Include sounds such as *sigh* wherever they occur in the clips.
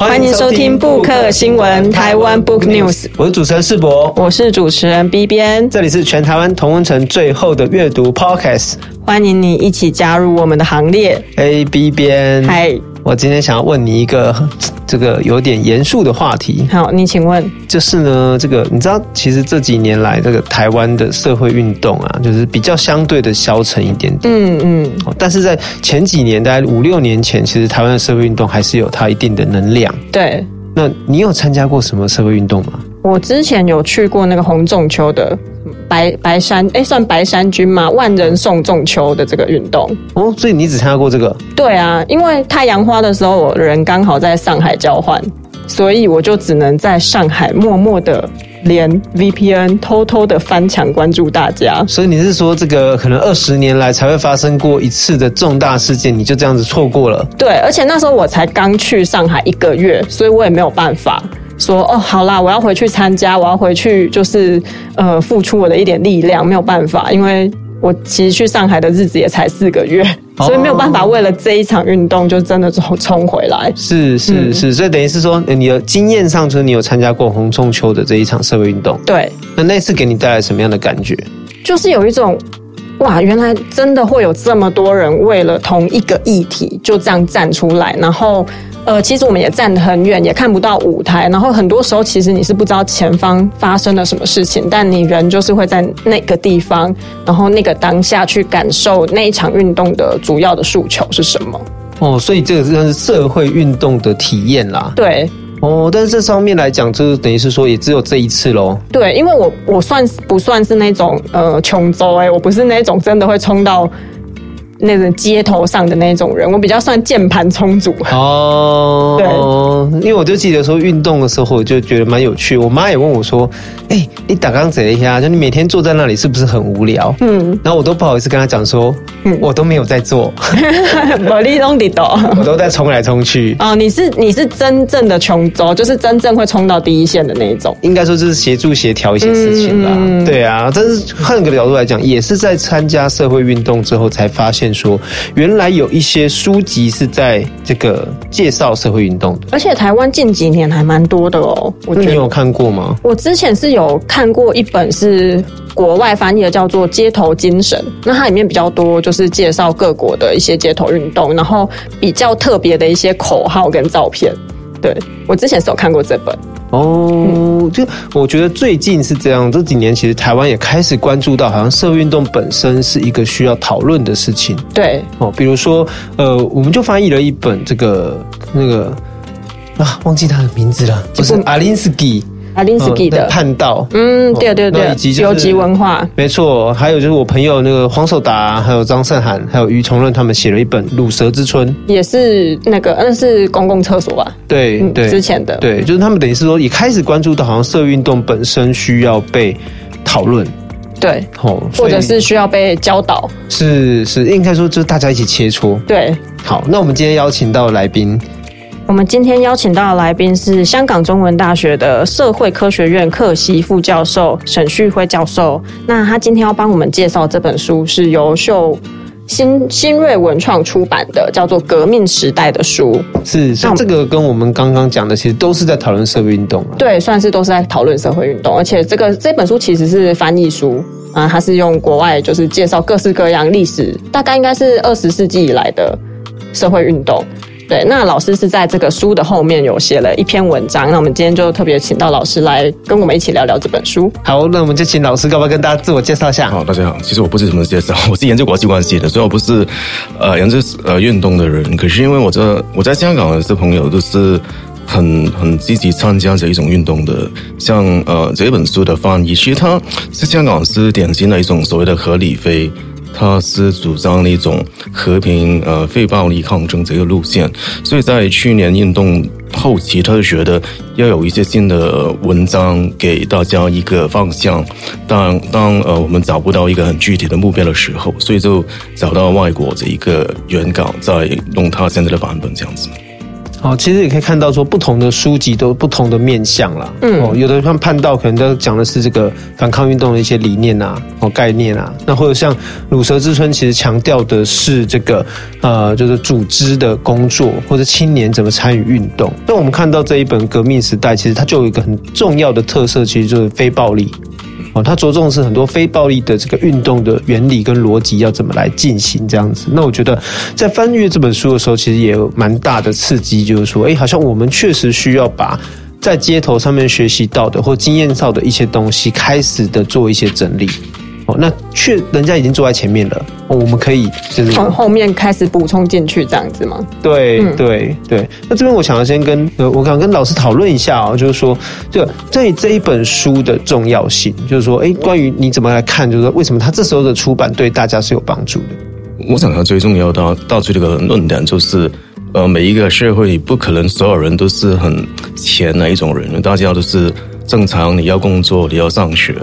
欢迎收听布克新闻台湾 Book News，我是主持人世博，我是主持人 B 边，这里是全台湾同温城最后的阅读 Podcast，欢迎你一起加入我们的行列。A B 边，嗨，我今天想要问你一个。这个有点严肃的话题。好，你请问，就是呢，这个你知道，其实这几年来，这个台湾的社会运动啊，就是比较相对的消沉一点点。嗯嗯。但是在前几年，大概五六年前，其实台湾的社会运动还是有它一定的能量。对。那你有参加过什么社会运动吗？我之前有去过那个洪仲秋的。白白山哎，算白山军吗？万人送中秋的这个运动哦，所以你只参加过这个？对啊，因为太阳花的时候，我人刚好在上海交换，所以我就只能在上海默默的连 VPN 偷偷的翻墙关注大家。所以你是说，这个可能二十年来才会发生过一次的重大事件，你就这样子错过了？对，而且那时候我才刚去上海一个月，所以我也没有办法。说哦，好啦，我要回去参加，我要回去，就是呃，付出我的一点力量，没有办法，因为我其实去上海的日子也才四个月，所以没有办法为了这一场运动就真的冲冲回来。是是是，所以等于是说，你的经验上，就是你有参加过红中秋的这一场社会运动。对，那那次给你带来什么样的感觉？就是有一种哇，原来真的会有这么多人为了同一个议题就这样站出来，然后。呃，其实我们也站得很远，也看不到舞台。然后很多时候，其实你是不知道前方发生了什么事情，但你人就是会在那个地方，然后那个当下去感受那一场运动的主要的诉求是什么。哦，所以这个是社会运动的体验啦。对。哦，但是这方面来讲，就是等于是说，也只有这一次喽。对，因为我我算不算是那种呃穷州哎，我不是那种真的会冲到。那种街头上的那种人，我比较算键盘充足哦。*laughs* 对，因为我就记得说运动的时候，我就觉得蛮有趣。我妈也问我说：“哎、欸，你打刚怎一下？就你每天坐在那里是不是很无聊？”嗯，然后我都不好意思跟她讲说：“嗯，我都没有在做。*laughs* ”我都在冲来冲去。哦，你是你是真正的穷州，就是真正会冲到第一线的那一种。应该说就是协助协调一些事情吧。嗯、对啊，但是换个角度来讲，也是在参加社会运动之后才发现。说原来有一些书籍是在这个介绍社会运动的，而且台湾近几年还蛮多的哦。我觉得你有看过吗？我之前是有看过一本是国外翻译的，叫做《街头精神》。那它里面比较多就是介绍各国的一些街头运动，然后比较特别的一些口号跟照片。对，我之前是有看过这本。哦，就我觉得最近是这样，这几年其实台湾也开始关注到，好像社会运动本身是一个需要讨论的事情。对，哦，比如说，呃，我们就翻译了一本这个那个啊，忘记他的名字了，就是阿林斯基。阿林斯基的《叛道》，嗯，对对对，游击文化，没错。还有就是我朋友那个黄守达，还有张胜涵，还有于崇润，他们写了一本《鲁蛇之春》，也是那个，那是公共厕所吧？对对，之前的，对，就是他们等于是说，也开始关注到，好像社运动本身需要被讨论，对，哦，或者是需要被教导，是是，应该说就是大家一起切磋。对，好，那我们今天邀请到的来宾。我们今天邀请到的来宾是香港中文大学的社会科学院客席副教授沈旭辉教授。那他今天要帮我们介绍这本书，是由秀新新锐文创出版的，叫做《革命时代的书》。是，像这个跟我们刚刚讲的，其实都是在讨论社会运动。对，算是都是在讨论社会运动。而且这个这本书其实是翻译书啊，它是用国外就是介绍各式各样历史，大概应该是二十世纪以来的社会运动。对，那老师是在这个书的后面有写了一篇文章，那我们今天就特别请到老师来跟我们一起聊聊这本书。好，那我们就请老师，要不要跟大家自我介绍一下？好，大家好，其实我不是怎么介绍，我是研究国际关系的，所以我不是呃研究呃运动的人。可是因为我这我在香港的这朋友都是很很积极参加这一种运动的，像呃这本书的翻译，其实它是香港是典型的一种所谓的合理非。他是主张一种和平、呃非暴力抗争这个路线，所以在去年运动后期，他就觉得要有一些新的文章给大家一个方向。当当呃我们找不到一个很具体的目标的时候，所以就找到外国的一个原稿，再弄他现在的版本这样子。哦，其实也可以看到说，不同的书籍都有不同的面向啦。嗯，哦，有的像叛道，可能都讲的是这个反抗运动的一些理念啊，哦，概念啊。那或者像鲁蛇之春，其实强调的是这个呃，就是组织的工作，或者青年怎么参与运动。那我们看到这一本《革命时代》，其实它就有一个很重要的特色，其实就是非暴力。哦，它着重是很多非暴力的这个运动的原理跟逻辑要怎么来进行这样子。那我觉得在翻阅这本书的时候，其实也有蛮大的刺激，就是说，哎，好像我们确实需要把在街头上面学习到的或经验到的一些东西，开始的做一些整理。那却人家已经坐在前面了，我们可以就是从后面开始补充进去这样子吗？对、嗯、对对。那这边我想要先跟呃，我想跟老师讨论一下啊、喔，就是说，这在这一本书的重要性，就是说，哎，关于你怎么来看，就是说，为什么他这时候的出版对大家是有帮助的？我想要最重要的到这个论点就是，呃，每一个社会不可能所有人都是很前的一种人，大家都是。正常，你要工作，你要上学，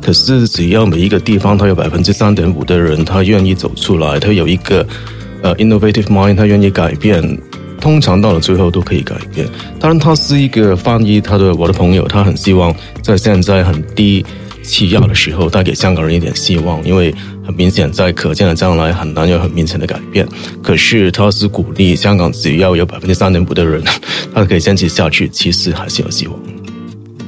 可是只要每一个地方，它有百分之三点五的人，他愿意走出来，他有一个呃 innovative mind，他愿意改变，通常到了最后都可以改变。当然，他是一个翻译，他的我的朋友，他很希望在现在很低气压的时候，带给香港人一点希望，因为很明显在可见的将来很难有很明显的改变。可是他是鼓励香港，只要有百分之三点五的人，*laughs* 他可以坚持下去，其实还是有希望。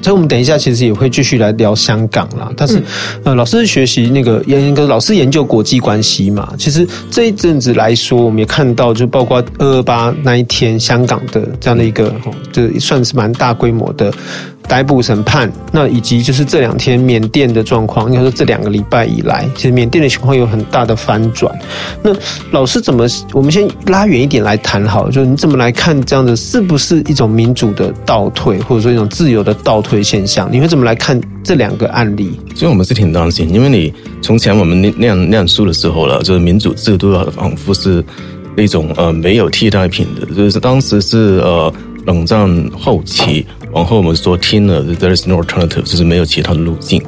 所以，我们等一下其实也会继续来聊香港啦。但是，呃，老师学习那个研，个老师研究国际关系嘛。其实这一阵子来说，我们也看到，就包括二二八那一天，香港的这样的一个，就算是蛮大规模的。逮捕审判，那以及就是这两天缅甸的状况，应该说这两个礼拜以来，其实缅甸的情况有很大的翻转。那老师怎么？我们先拉远一点来谈好，就是你怎么来看这样的，是不是一种民主的倒退，或者说一种自由的倒退现象？你会怎么来看这两个案例？所以我们是挺担心，因为你从前我们念念念书的时候了，就是民主制度啊，仿佛是那种呃没有替代品的，就是当时是呃冷战后期。往后我们说听了，there is no alternative，就是没有其他的路径。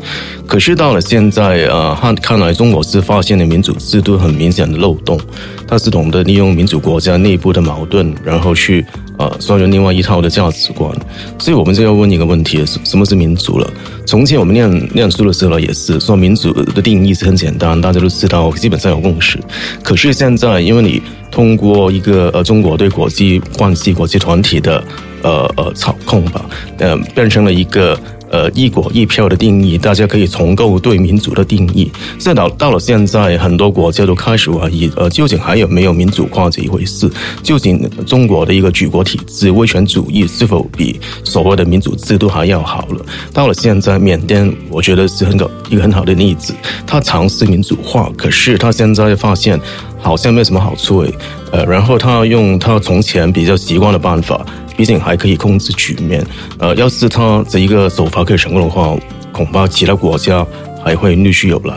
可是到了现在，呃，看看来中国是发现了民主制度很明显的漏洞，它是懂得利用民主国家内部的矛盾，然后去呃，双人另外一套的价值观。所以我们就要问一个问题：什么是民主了？从前我们念念书的时候也是说民主的定义是很简单，大家都知道，基本上有共识。可是现在，因为你通过一个呃中国对国际关系、国际团体的。呃呃，操控吧，呃，变成了一个呃一国一票的定义，大家可以重构对民主的定义。再到到了现在，很多国家都开始怀疑，呃，究竟还有没有民主化这一回事？究竟中国的一个举国体制、威权主义是否比所谓的民主制度还要好了？到了现在，缅甸我觉得是很个一个很好的例子，他尝试民主化，可是他现在发现好像没有什么好处诶，呃，然后他用他从前比较习惯的办法。毕竟还可以控制局面，呃，要是他这一个手法可以成功的话，恐怕其他国家还会陆续有来。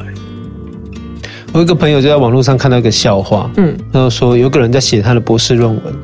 我有一个朋友就在网络上看到一个笑话，嗯，然后说有个人在写他的博士论文。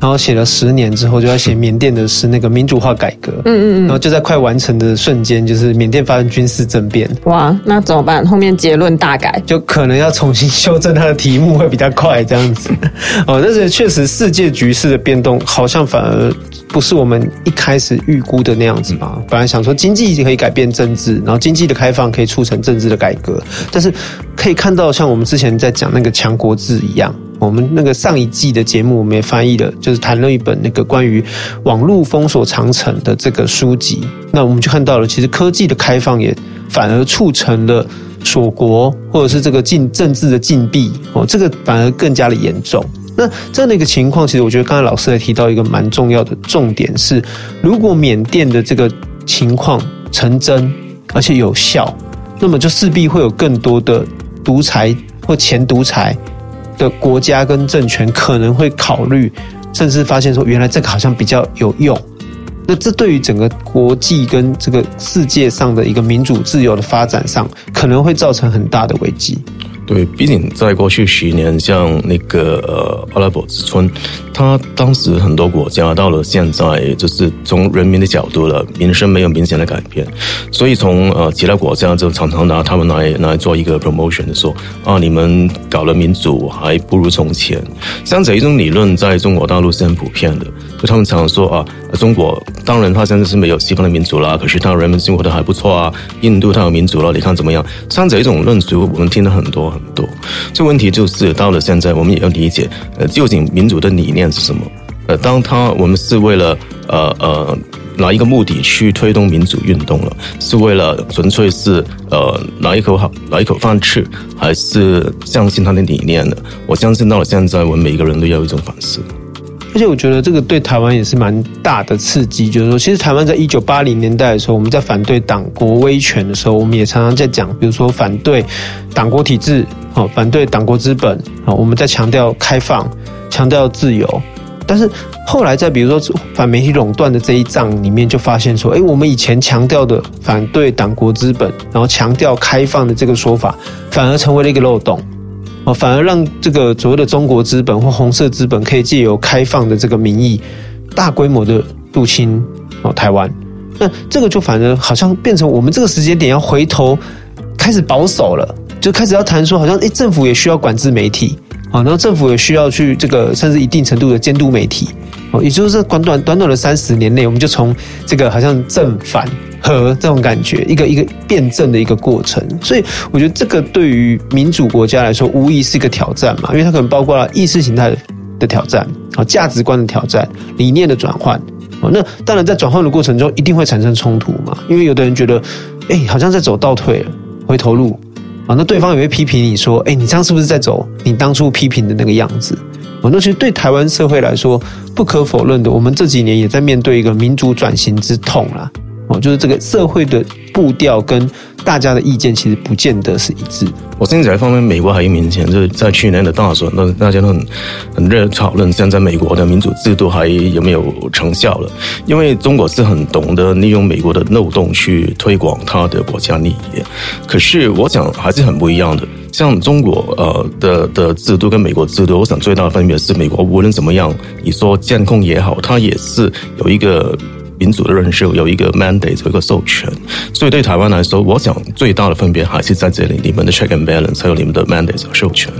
然后写了十年之后，就要写缅甸的是那个民主化改革。嗯嗯嗯。然后就在快完成的瞬间，就是缅甸发生军事政变。哇，那怎么办？后面结论大改，就可能要重新修正它的题目，会比较快这样子。*laughs* 哦，但是确实世界局势的变动，好像反而不是我们一开始预估的那样子嘛。本来想说经济可以改变政治，然后经济的开放可以促成政治的改革，但是可以看到，像我们之前在讲那个强国志一样。我们那个上一季的节目，我们也翻译了，就是谈了一本那个关于网络封锁长城的这个书籍。那我们就看到了，其实科技的开放也反而促成了锁国，或者是这个禁政治的禁闭哦，这个反而更加的严重。那这样的一个情况，其实我觉得刚才老师也提到一个蛮重要的重点是，如果缅甸的这个情况成真而且有效，那么就势必会有更多的独裁或前独裁。的国家跟政权可能会考虑，甚至发现说，原来这个好像比较有用。那这对于整个国际跟这个世界上的一个民主自由的发展上，可能会造成很大的危机。对，毕竟在过去十年，像那个呃阿拉伯之春，他当时很多国家到了现在，就是从人民的角度了，民生没有明显的改变，所以从呃其他国家就常常拿他们来来做一个 promotion，说啊你们搞了民主还不如从前，像这一种理论在中国大陆是很普遍的，就他们常常说啊中国当然他现在是没有西方的民主啦，可是他人民生活的还不错啊，印度他有民主了，你看怎么样？像这一种论述我们听了很多很多，这问题就是到了现在我们也要理解呃究竟民主的理念是什么？呃，当他我们是为了呃呃哪一个目的去推动民主运动了，是为了纯粹是呃拿一口好拿一口饭吃，还是相信他的理念呢？我相信到了现在，我们每一个人都要有一种反思。而且我觉得这个对台湾也是蛮大的刺激，就是说，其实台湾在一九八零年代的时候，我们在反对党国威权的时候，我们也常常在讲，比如说反对党国体制，哦，反对党国资本，哦，我们在强调开放。强调自由，但是后来在比如说反媒体垄断的这一仗里面，就发现说，哎，我们以前强调的反对党国资本，然后强调开放的这个说法，反而成为了一个漏洞，哦，反而让这个所谓的中国资本或红色资本可以借由开放的这个名义，大规模的入侵哦台湾，那这个就反而好像变成我们这个时间点要回头开始保守了，就开始要谈说，好像哎，政府也需要管制媒体。啊，然后政府也需要去这个甚至一定程度的监督媒体，哦，也就是短短短短的三十年内，我们就从这个好像正反合这种感觉，一个一个辩证的一个过程。所以我觉得这个对于民主国家来说，无疑是一个挑战嘛，因为它可能包括了意识形态的挑战，啊，价值观的挑战，理念的转换。哦，那当然在转换的过程中，一定会产生冲突嘛，因为有的人觉得，哎，好像在走倒退，回头路。啊，那对方也会批评你说：“哎，你这样是不是在走你当初批评的那个样子？”啊，那其实对台湾社会来说，不可否认的，我们这几年也在面对一个民主转型之痛啦。哦，就是这个社会的步调跟。大家的意见其实不见得是一致。我现在方面，美国还明显就是在去年的大选，那大家都很很热讨论，现在美国的民主制度还有没有成效了？因为中国是很懂得利用美国的漏洞去推广他的国家利益。可是我想还是很不一样的。像中国呃的的制度跟美国制度，我想最大的分别是，美国无论怎么样，你说监控也好，它也是有一个。民主的认识有一个 mandate，有一个授权，所以对台湾来说，我想最大的分别还是在这里，你们的 check and balance 还有你们的 mandate 授权。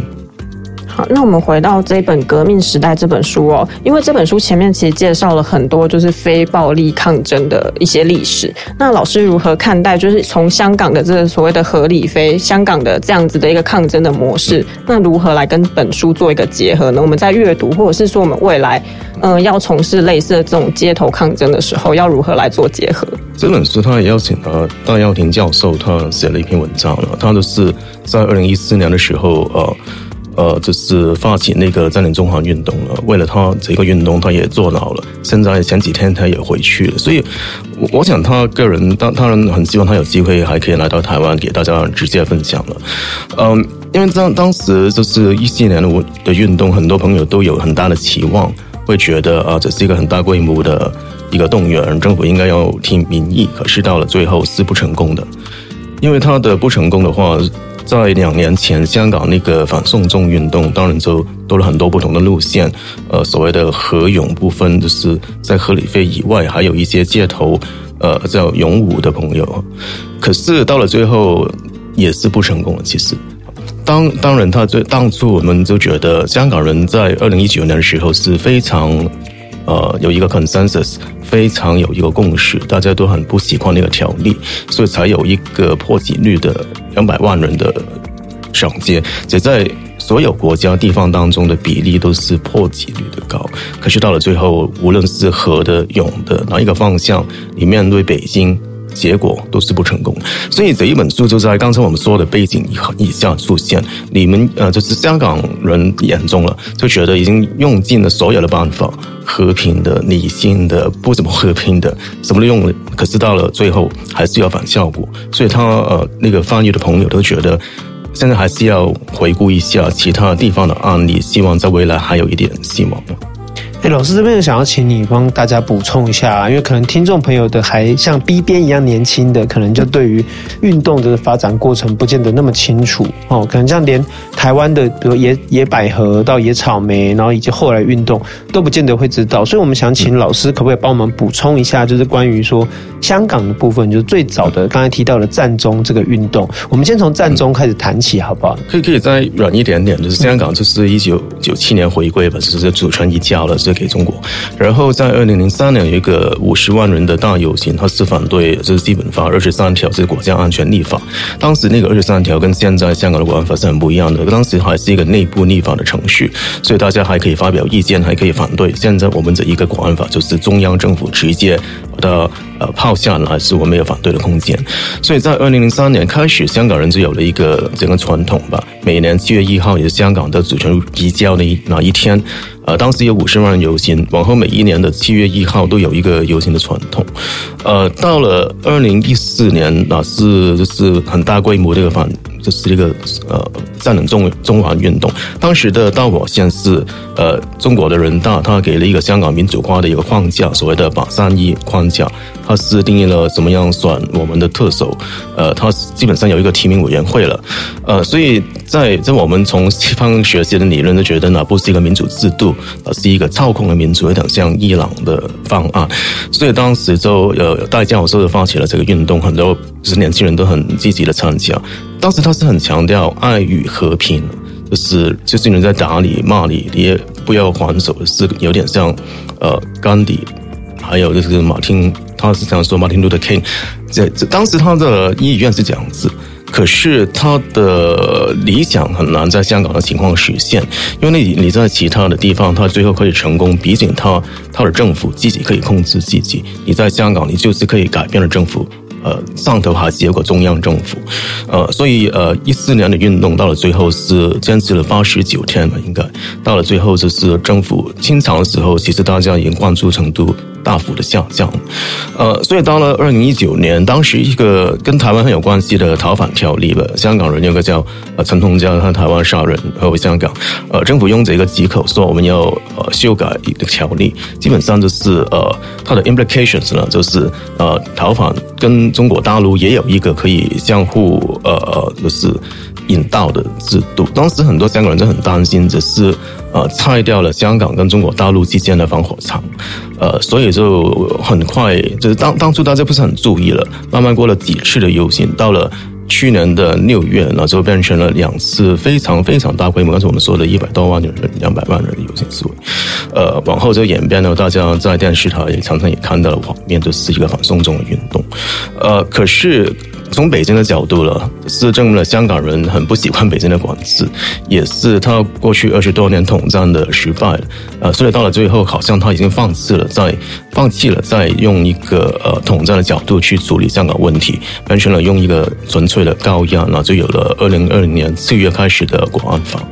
好，那我们回到这本《革命时代》这本书哦，因为这本书前面其实介绍了很多就是非暴力抗争的一些历史。那老师如何看待？就是从香港的这个所谓的合理非香港的这样子的一个抗争的模式，那如何来跟本书做一个结合呢？我们在阅读，或者是说我们未来嗯、呃、要从事类似的这种街头抗争的时候，要如何来做结合？这本书他也邀请了戴耀廷教授，他写了一篇文章了。他的是在二零一四年的时候呃。呃，就是发起那个占领中环运动了。为了他这个运动，他也坐牢了。现在前几天他也回去了。所以，我我想他个人，当当然很希望他有机会还可以来到台湾，给大家直接分享了。嗯，因为当当时就是一四年的我的运动，很多朋友都有很大的期望，会觉得啊，这是一个很大规模的一个动员，政府应该要听民意。可是到了最后是不成功的，因为他的不成功的话。在两年前，香港那个反送中运动，当然就多了很多不同的路线。呃，所谓的合勇部分，就是在合理费以外，还有一些街头，呃，叫勇武的朋友。可是到了最后，也是不成功了。其实，当当然，他最当初我们就觉得，香港人在二零一九年的时候是非常。呃，有一个 consensus，非常有一个共识，大家都很不喜欢那个条例，所以才有一个破纪录的两百万人的上街。这在所有国家地方当中的比例都是破纪录的高。可是到了最后，无论是河的、勇的哪一个方向，你面对北京。结果都是不成功，所以这一本书就在刚才我们说的背景以以下出现。你们呃，就是香港人眼中了，就觉得已经用尽了所有的办法，和平的、理性的、不怎么和平的，什么都用了，可是到了最后还是要反效果。所以他呃，那个翻译的朋友都觉得，现在还是要回顾一下其他地方的案例，希望在未来还有一点希望。哎，老师这边想要请你帮大家补充一下，因为可能听众朋友的还像 B 边一样年轻的，可能就对于运动的发展过程不见得那么清楚哦。可能像连台湾的，比如野野百合到野草莓，然后以及后来运动都不见得会知道，所以我们想请老师可不可以帮我们补充一下，就是关于说香港的部分，就是最早的刚才提到的战中这个运动，我们先从战中开始谈起，好不好？可以可以再软一点点，就是香港就是一九九七年回归吧，就是主权移交了。给中国，然后在二零零三年有一个五十万人的大游行，他是反对就是基本法二十三条，就是国家安全立法。当时那个二十三条跟现在香港的国安法是很不一样的，当时还是一个内部立法的程序，所以大家还可以发表意见，还可以反对。现在我们这一个国安法就是中央政府直接把它呃抛下来，是我们没有反对的空间。所以在二零零三年开始，香港人就有了一个整个传统吧，每年七月一号也是香港的主权移交的那一天。呃，当时有五十万人游行，往后每一年的七月一号都有一个游行的传统。呃，到了二零一四年，那是就是很大规模的一个反，就是一个呃占领中中环运动。当时的大火线是呃中国的人大，他给了一个香港民主化的一个框架，所谓的八三一框架，它是定义了怎么样选我们的特首。呃，它基本上有一个提名委员会了。呃，所以在在我们从西方学习的理论都觉得，那不是一个民主制度。而，是一个操控的民主，有点像伊朗的方案，所以当时就呃戴教授就发起了这个运动，很多就是年轻人都很积极的参加。当时他是很强调爱与和平，就是就是你在打你骂你，你也不要还手，是有点像呃甘地，还有就是马丁，他是这样说，马丁路德 King，这这当时他的意愿是这样子。可是他的理想很难在香港的情况实现，因为你你在其他的地方，他最后可以成功，毕竟他他的政府自己可以控制自己。你在香港，你就是可以改变了政府，呃，上头还是有个中央政府，呃，所以呃，一四年的运动到了最后是坚持了八十九天吧，应该到了最后就是政府清场的时候，其实大家已经关注成都。大幅的下降，呃，所以到了二零一九年，当时一个跟台湾很有关系的逃犯条例了，香港人有个叫呃陈同佳，他台湾杀人回香港，呃，政府用这个借口说我们要呃修改一个条例，基本上就是呃它的 implications 呢，就是呃逃犯跟中国大陆也有一个可以相互呃就是引渡的制度，当时很多香港人都很担心，只是呃拆掉了香港跟中国大陆之间的防火墙。呃，所以就很快，就是当当初大家不是很注意了，慢慢过了几次的游行，到了去年的六月，那就变成了两次非常非常大规模，刚才我们说的一百多万人、两百万人的游行示威。呃，往后就演变了，大家在电视台也常常也看到了画面，就是一个反送中的运动。呃，可是。从北京的角度了，是证明了香港人很不喜欢北京的管制，也是他过去二十多年统战的失败。呃，所以到了最后，好像他已经放弃了，在放弃了，在用一个呃统战的角度去处理香港问题，变成了用一个纯粹的高压，那就有了二零二零年四月开始的国安法。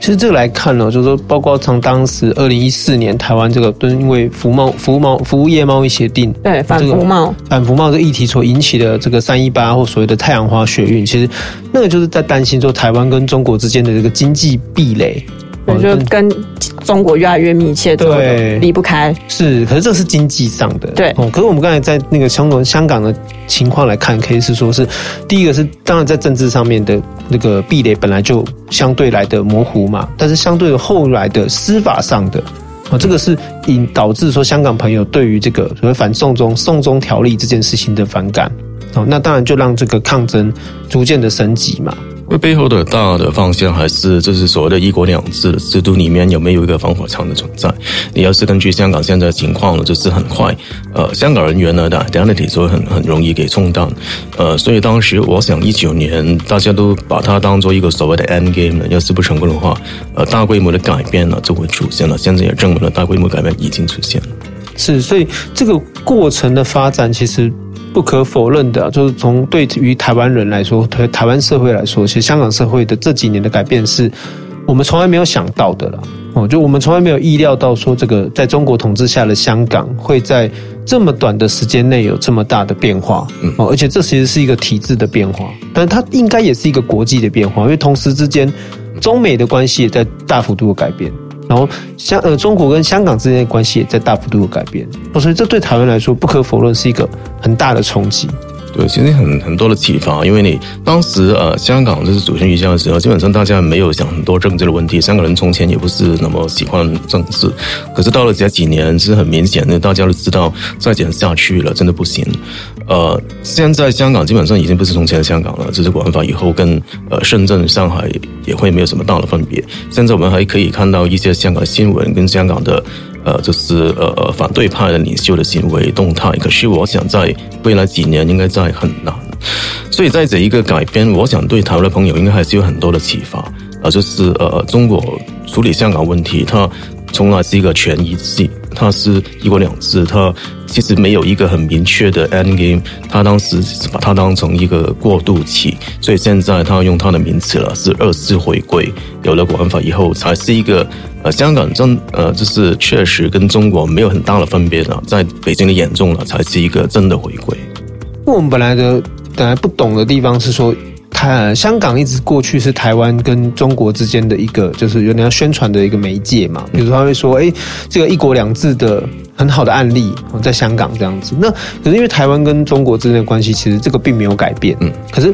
其实这个来看呢，就是说，包括从当时二零一四年台湾这个，都因为服贸、服贸、服务业贸易协定，对反服贸、反服贸这个议题所引起的这个三一八或所谓的太阳花学运，其实那个就是在担心说台湾跟中国之间的这个经济壁垒。我觉得跟中国越来越密切，对，离不开。是，可是这是经济上的，对。哦，可是我们刚才在那个香港香港的情况来看，可以是说是第一个是，当然在政治上面的那个壁垒本来就相对来的模糊嘛，但是相对的后来的司法上的，哦，这个是引导致说香港朋友对于这个所谓反送中、送中条例这件事情的反感，哦，那当然就让这个抗争逐渐的升级嘛。这背后的大的方向还是就是所谓的一国两制的制度里面有没有一个防火墙的存在？你要是根据香港现在的情况呢，就是很快，呃，香港人员呢的 identity 就会很很容易给冲淡，呃，所以当时我想一九年大家都把它当做一个所谓的 end game 呢，要是不成功的话，呃，大规模的改变呢就会出现了。现在也证明了大规模改变已经出现了。是，所以这个过程的发展其实。不可否认的，就是从对于台湾人来说，台台湾社会来说，其实香港社会的这几年的改变是我们从来没有想到的了。哦，就我们从来没有意料到说，这个在中国统治下的香港会在这么短的时间内有这么大的变化。哦，而且这其实是一个体制的变化，但它应该也是一个国际的变化，因为同时之间，中美的关系也在大幅度的改变。然后香呃中国跟香港之间的关系也在大幅度的改变，所以这对台湾来说不可否认是一个很大的冲击。对，其实很很多的启发，因为你当时呃，香港就是主权移交的时候，基本上大家没有想很多政治的问题。香港人从前也不是那么喜欢政治，可是到了这几年，是很明显的，大家都知道再这样下去了，真的不行。呃，现在香港基本上已经不是从前的香港了，这是国安法以后跟呃深圳、上海也会没有什么大的分别。现在我们还可以看到一些香港新闻跟香港的。呃，就是呃呃，反对派的领袖的行为动态，可是我想在未来几年应该在很难，所以在这一个改编，我想对台湾的朋友应该还是有很多的启发啊、就是呃，中国处理香港问题，它从来是一个权宜之计，它是一国两制，它其实没有一个很明确的 end game，它当时是把它当成一个过渡期，所以现在它用它的名词了，是二次回归，有了国安法以后，才是一个。呃，香港真呃，就是确实跟中国没有很大的分别的，在北京的眼中呢，才是一个真的回归。我们本来的本来不懂的地方是说，台香港一直过去是台湾跟中国之间的一个，就是有点要宣传的一个媒介嘛。比如说他会说，哎，这个一国两制的很好的案例，在香港这样子。那可是因为台湾跟中国之间的关系，其实这个并没有改变。嗯，可是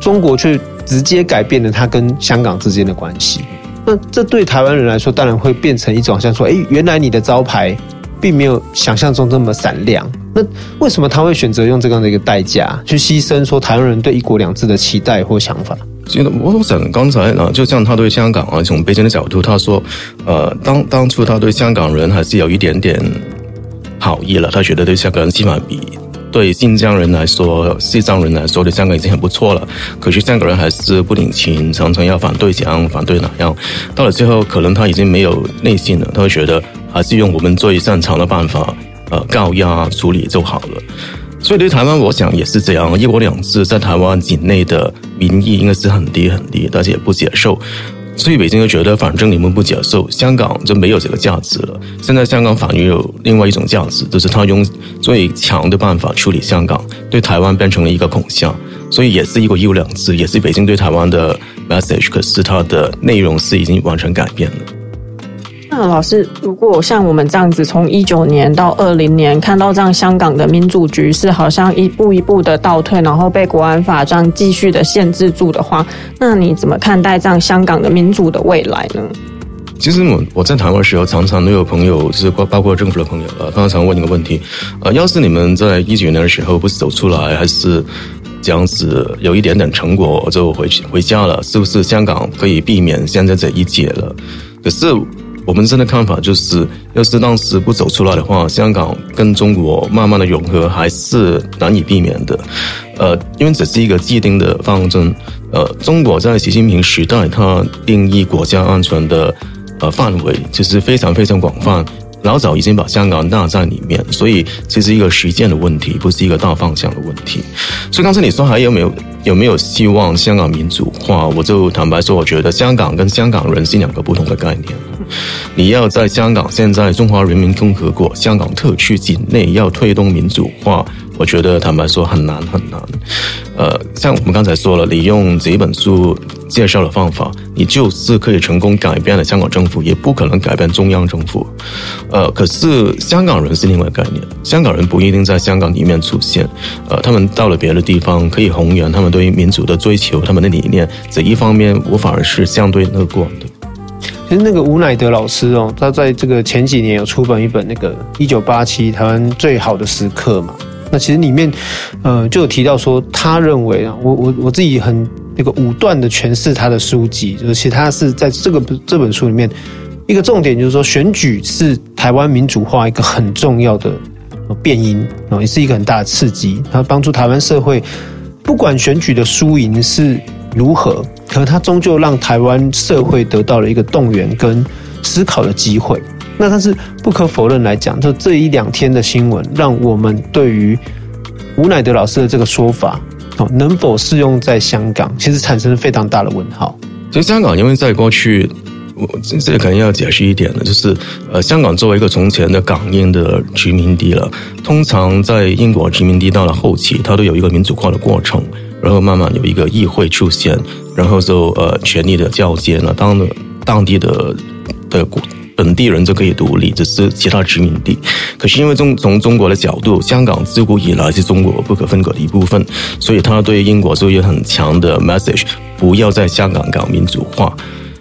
中国却直接改变了它跟香港之间的关系。那这对台湾人来说，当然会变成一种像说，哎，原来你的招牌并没有想象中这么闪亮。那为什么他会选择用这样的一个代价去牺牲说台湾人对一国两制的期待或想法？其实我想刚才啊，就像他对香港啊，从北京的角度，他说，呃，当当初他对香港人还是有一点点好意了，他觉得对香港人起码比。对新疆人来说，西藏人来说，对香港已经很不错了。可是香港人还是不领情，常常要反对这样，反对那样。到了最后，可能他已经没有内心了，他会觉得还是用我们最擅长的办法，呃，高压处理就好了。所以对台湾，我想也是这样，一国两制在台湾境内的民意应该是很低很低，大家也不接受。所以北京就觉得，反正你们不接受，香港就没有这个价值了。现在香港反而有另外一种价值，就是他用最强的办法处理香港，对台湾变成了一个恐吓。所以也是一个一国两制，也是北京对台湾的 message，可是它的内容是已经完全改变了。那老师，如果像我们这样子，从一九年到二零年，看到这样香港的民主局势好像一步一步的倒退，然后被国安法这样继续的限制住的话，那你怎么看待这样香港的民主的未来呢？其实我我在台湾的时候，常常都有朋友，就是包包括政府的朋友啊，常常问一个问题，呃，要是你们在一九年的时候不是走出来，还是这样子有一点点成果就回去回家了，是不是香港可以避免现在这一劫了？可是。我们真的看法就是，要是当时不走出来的话，香港跟中国慢慢的融合还是难以避免的。呃，因为这是一个既定的方针。呃，中国在习近平时代，它定义国家安全的呃范围其实非常非常广泛。老早已经把香港纳在里面，所以其实一个实践的问题，不是一个大方向的问题。所以刚才你说还有没有有没有希望香港民主化？我就坦白说，我觉得香港跟香港人是两个不同的概念。你要在香港，现在中华人民共和国香港特区境内要推动民主化。我觉得坦白说很难很难，呃，像我们刚才说了，你用这本书介绍的方法，你就是可以成功改变了香港政府，也不可能改变中央政府。呃，可是香港人是另外概念，香港人不一定在香港里面出现，呃，他们到了别的地方可以弘扬他们对于民主的追求，他们的理念，这一方面我反而是相对乐观的。其实那个吴乃德老师哦，他在这个前几年有出版一本那个一九八七台湾最好的时刻嘛。那其实里面，呃，就有提到说，他认为啊，我我我自己很那个武断的诠释他的书籍，就是其实他是在这个这本书里面一个重点，就是说选举是台湾民主化一个很重要的变因啊，也是一个很大的刺激，它帮助台湾社会，不管选举的输赢是如何，可能它终究让台湾社会得到了一个动员跟思考的机会。那但是不可否认来讲，就这一两天的新闻，让我们对于吴乃德老师的这个说法，哦，能否适用在香港，其实产生了非常大的问号。其实香港，因为在过去，我这个可能要解释一点的，就是呃，香港作为一个从前的港英的殖民地了，通常在英国殖民地到了后期，它都有一个民主化的过程，然后慢慢有一个议会出现，然后就呃权力的交接呢，当了当地的的本地人就可以独立，只是其他殖民地。可是因为中从中国的角度，香港自古以来是中国不可分割的一部分，所以他对英国就有很强的 message，不要在香港搞民主化。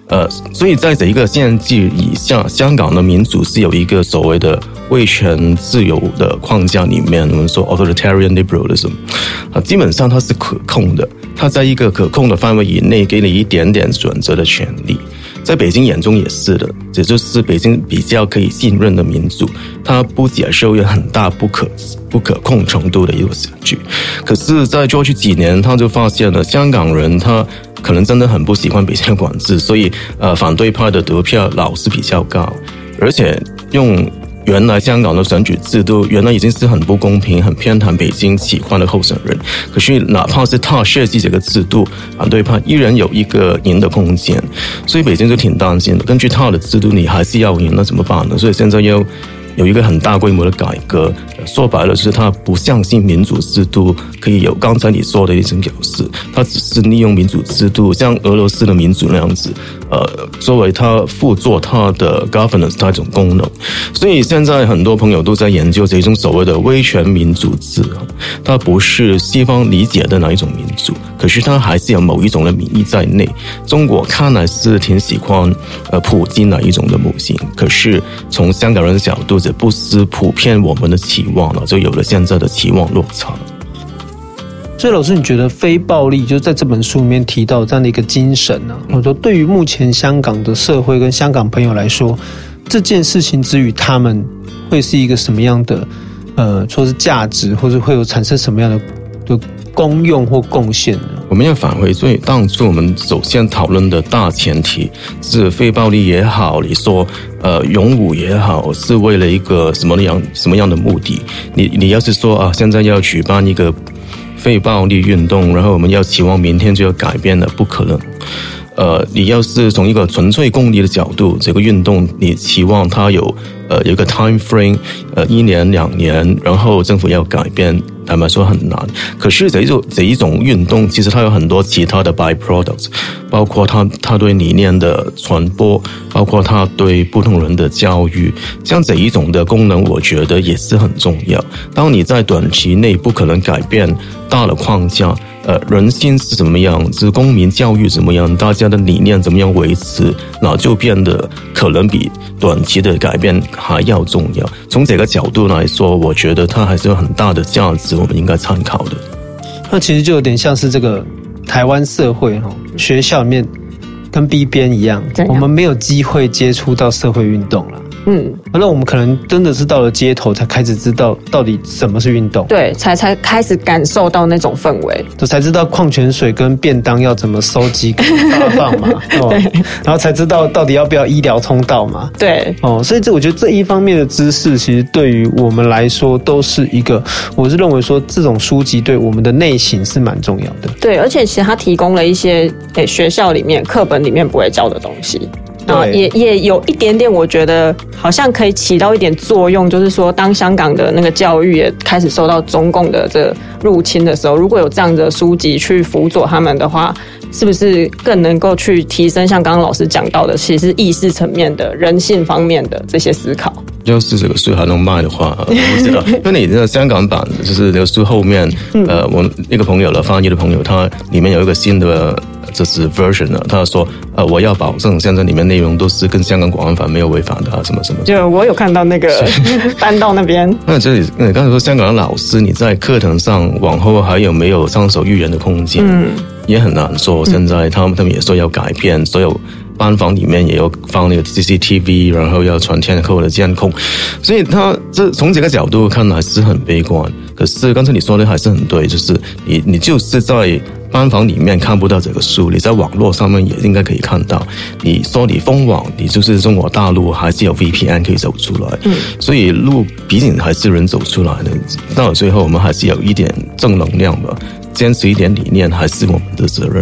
呃，所以在这一个限制以下，香港的民主是有一个所谓的威权自由的框架里面，我们说 authoritarian liberalism，啊，基本上它是可控的，它在一个可控的范围以内，给你一点点选择的权利。在北京眼中也是的，这就是北京比较可以信任的民主，它不接受有很大不可不可控程度的一个选举。可是，在过去几年，他就发现了香港人他。可能真的很不喜欢北京的管制，所以呃，反对派的得票老是比较高，而且用原来香港的选举制度，原来已经是很不公平、很偏袒北京喜欢的候选人。可是哪怕是他设计这个制度，反对派依然有一个赢的空间，所以北京就挺担心的。根据他的制度，你还是要赢，那怎么办呢？所以现在要。有一个很大规模的改革，说白了就是他不相信民主制度可以有刚才你说的一种表示，他只是利用民主制度，像俄罗斯的民主那样子，呃，作为他辅助他的 governance 那种功能。所以现在很多朋友都在研究这种所谓的威权民主制，它不是西方理解的那一种民主，可是它还是有某一种的民意在内。中国看来是挺喜欢呃普京那一种的模型，可是从香港人的角度。这不是普遍我们的期望了，就有了现在的期望落差。所以，老师，你觉得非暴力就在这本书里面提到这样的一个精神呢？我说，对于目前香港的社会跟香港朋友来说，这件事情之于他们会是一个什么样的呃，说是价值，或者会有产生什么样的的功用或贡献呢？我们要返回最当初我们首先讨论的大前提是非暴力也好，你说。呃，勇武也好，是为了一个什么样什么样的目的？你你要是说啊，现在要举办一个非暴力运动，然后我们要期望明天就要改变了，不可能。呃，你要是从一个纯粹公益的角度，这个运动你期望它有呃有一个 time frame，呃一年两年，然后政府要改变。坦白说很难，可是这一种这一种运动，其实它有很多其他的 byproducts，包括它它对理念的传播，包括它对不同人的教育，像这一种的功能，我觉得也是很重要。当你在短期内不可能改变大的框架。呃，人心是怎么样？是公民教育怎么样？大家的理念怎么样维持？那就变得可能比短期的改变还要重要。从这个角度来说，我觉得它还是有很大的价值，我们应该参考的。那其实就有点像是这个台湾社会哈，学校里面跟 B 边一样，我们没有机会接触到社会运动了。嗯，那我们可能真的是到了街头才开始知道到底什么是运动，对，才才开始感受到那种氛围，就才知道矿泉水跟便当要怎么收集跟发放嘛，*laughs* 哦，对，然后才知道到底要不要医疗通道嘛，对，哦，所以这我觉得这一方面的知识，其实对于我们来说都是一个，我是认为说这种书籍对我们的内省是蛮重要的，对，而且其实它提供了一些诶学校里面课本里面不会教的东西。啊，也也有一点点，我觉得好像可以起到一点作用，就是说，当香港的那个教育也开始受到中共的这入侵的时候，如果有这样的书籍去辅佐他们的话，是不是更能够去提升像刚刚老师讲到的，其实意识层面的人性方面的这些思考？要是这个书还能卖的话，*laughs* 我不知道，因为你的香港版就是那个书后面，呃，我一个朋友的翻译的朋友，他里面有一个新的。这是 version 呢，他说，呃，我要保证现在里面内容都是跟香港国安法没有违反的啊，什么什么。就我有看到那个 *laughs* 搬到那边。*laughs* 那这里，你刚才说香港的老师，你在课堂上往后还有没有畅所欲言的空间？嗯，也很难说。现在他们他们也说要改变，所有班房里面也要放那个 CCTV，然后要全天候的监控。所以他这从这个角度看来是很悲观。可是刚才你说的还是很对，就是你你就是在。班房里面看不到这个书，你在网络上面也应该可以看到。你说你封网，你就是中国大陆还是有 VPN 可以走出来。嗯，所以路毕竟还是人走出来的。到了最后，我们还是有一点正能量吧，坚持一点理念还是我们的责任。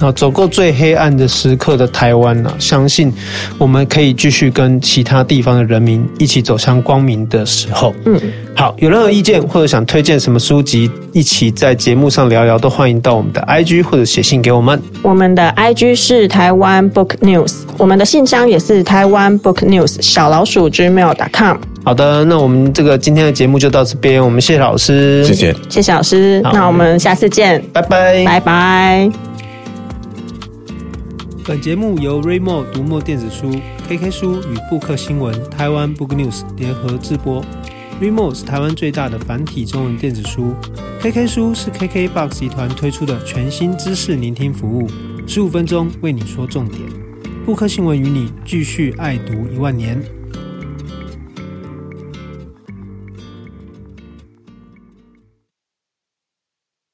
啊，走过最黑暗的时刻的台湾呢、啊，相信我们可以继续跟其他地方的人民一起走向光明的时候。嗯，好，有任何意见或者想推荐什么书籍，一起在节目上聊聊，都欢迎到我们的 IG 或者写信给我们。我们的 IG 是台湾 Book News，我们的信箱也是台湾 Book News 小老鼠 gmail.com。好的，那我们这个今天的节目就到这边，我们谢谢老师，谢谢，谢谢老师，那我们下次见，拜拜，拜拜。本节目由 Raymo 读墨电子书、KK 书与布克新闻台湾 Book News 联合制播。Raymo 是台湾最大的繁体中文电子书，KK 书是 KKBOX 集团推出的全新知识聆听服务，十五分钟为你说重点。布克新闻与你继续爱读一万年。